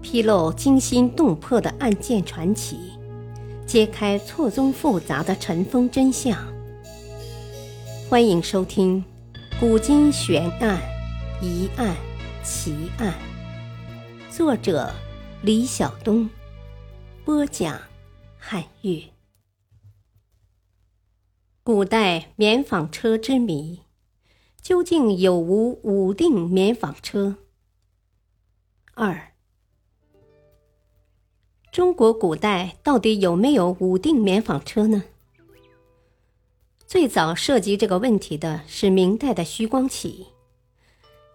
披露惊心动魄的案件传奇，揭开错综复杂的尘封真相。欢迎收听《古今悬案、疑案、奇案》，作者李晓东，播讲汉月。古代棉纺车之谜，究竟有无武定棉纺车？二，中国古代到底有没有武定棉纺车呢？最早涉及这个问题的是明代的徐光启，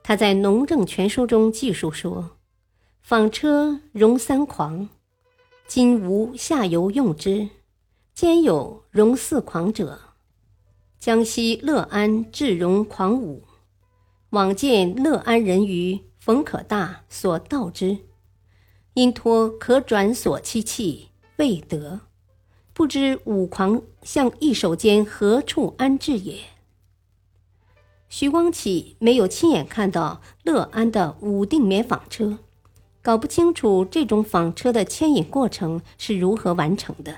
他在《农政全书》中记述说：“纺车容三狂，今无下游用之，兼有容四狂者。江西乐安至容狂五，往见乐安人于冯可大所盗之，因托可转所其器，未得。”不知武狂向一手间何处安置也。徐光启没有亲眼看到乐安的武定棉纺车，搞不清楚这种纺车的牵引过程是如何完成的，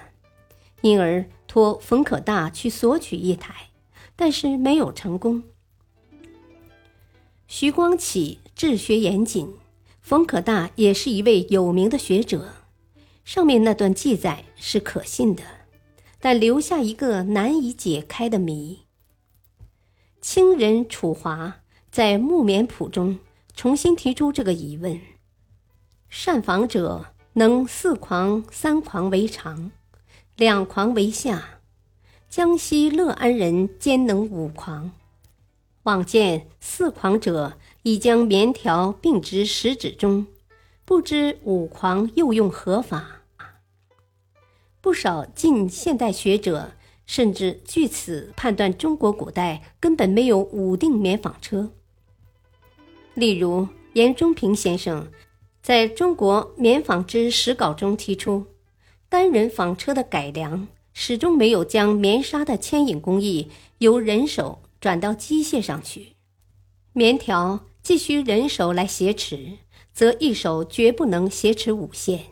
因而托冯可大去索取一台，但是没有成功。徐光启治学严谨，冯可大也是一位有名的学者。上面那段记载是可信的，但留下一个难以解开的谜。清人楚华在《木棉谱》中重新提出这个疑问：善访者能四狂三狂为常，两狂为下；江西乐安人兼能五狂。往见四狂者已将棉条并植食指中。不知五狂又用何法？不少近现代学者甚至据此判断中国古代根本没有武定棉纺车。例如，严中平先生在中国棉纺织史稿中提出，单人纺车的改良始终没有将棉纱的牵引工艺由人手转到机械上去，棉条既需人手来挟持。则一手绝不能挟持五线，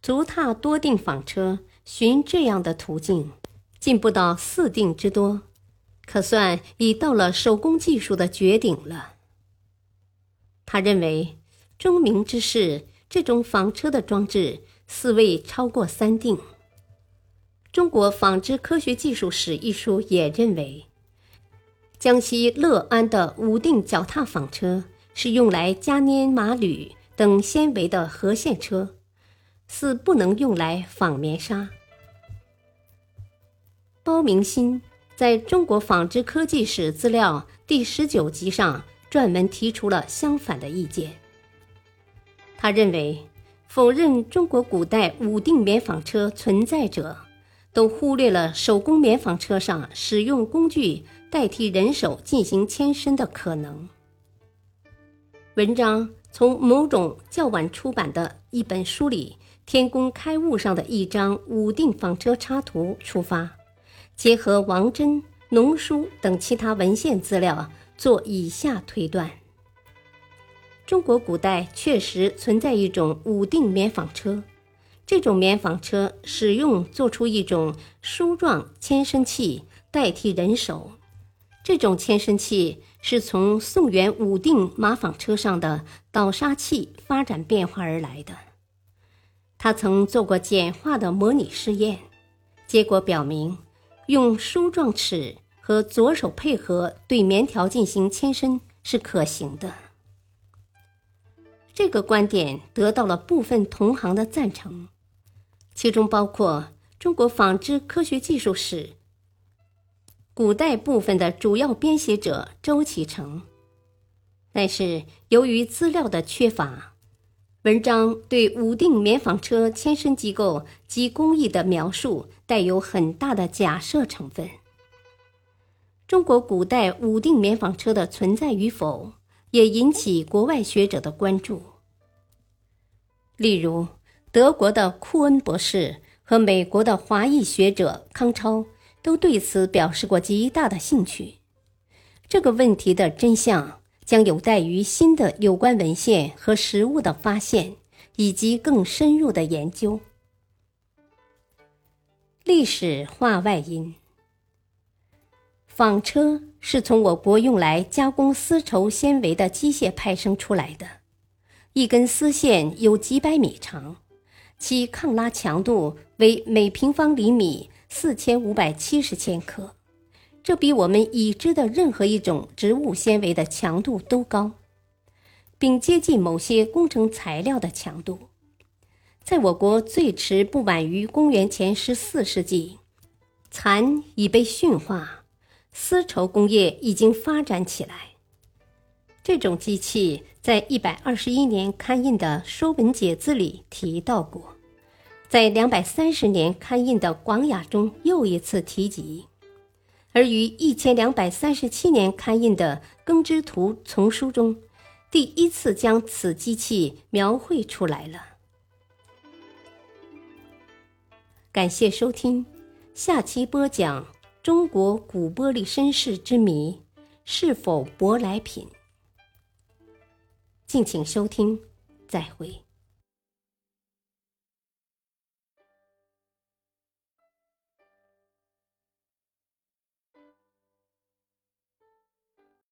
足踏多定纺车，循这样的途径，进步到四定之多，可算已到了手工技术的绝顶了。他认为，钟鸣之世这种纺车的装置似未超过三定。《中国纺织科学技术史》一书也认为，江西乐安的五定脚踏纺车。是用来加粘麻铝等纤维的合线车，似不能用来纺棉纱。包明新在中国纺织科技史资料第十九集上专门提出了相反的意见。他认为，否认中国古代武定棉纺车存在者，都忽略了手工棉纺车上使用工具代替人手进行牵伸的可能。文章从某种较晚出版的一本书里《天工开物》上的一张武定纺车插图出发，结合王真农书等其他文献资料，做以下推断：中国古代确实存在一种武定棉纺车，这种棉纺车使用做出一种梳状牵伸器代替人手。这种牵伸器是从宋元武定马纺车上的导砂器发展变化而来的。他曾做过简化的模拟试验，结果表明，用梳状齿和左手配合对棉条进行牵伸是可行的。这个观点得到了部分同行的赞成，其中包括《中国纺织科学技术史》。古代部分的主要编写者周启成，但是由于资料的缺乏，文章对武定棉纺车牵伸机构及工艺的描述带有很大的假设成分。中国古代武定棉纺车的存在与否，也引起国外学者的关注。例如，德国的库恩博士和美国的华裔学者康超。都对此表示过极大的兴趣。这个问题的真相将有待于新的有关文献和实物的发现，以及更深入的研究。历史话外音：纺车是从我国用来加工丝绸纤维的机械派生出来的，一根丝线有几百米长，其抗拉强度为每平方厘米四千五百七十千克。这比我们已知的任何一种植物纤维的强度都高，并接近某些工程材料的强度。在我国最迟不晚于公元前十四世纪，蚕已被驯化，丝绸工业已经发展起来。这种机器在一百二十一年刊印的《说文解字》里提到过，在两百三十年刊印的《广雅》中又一次提及。而于一千两百三十七年刊印的《耕织图》丛书中，第一次将此机器描绘出来了。感谢收听，下期播讲中国古玻璃身世之谜，是否舶来品？敬请收听，再会。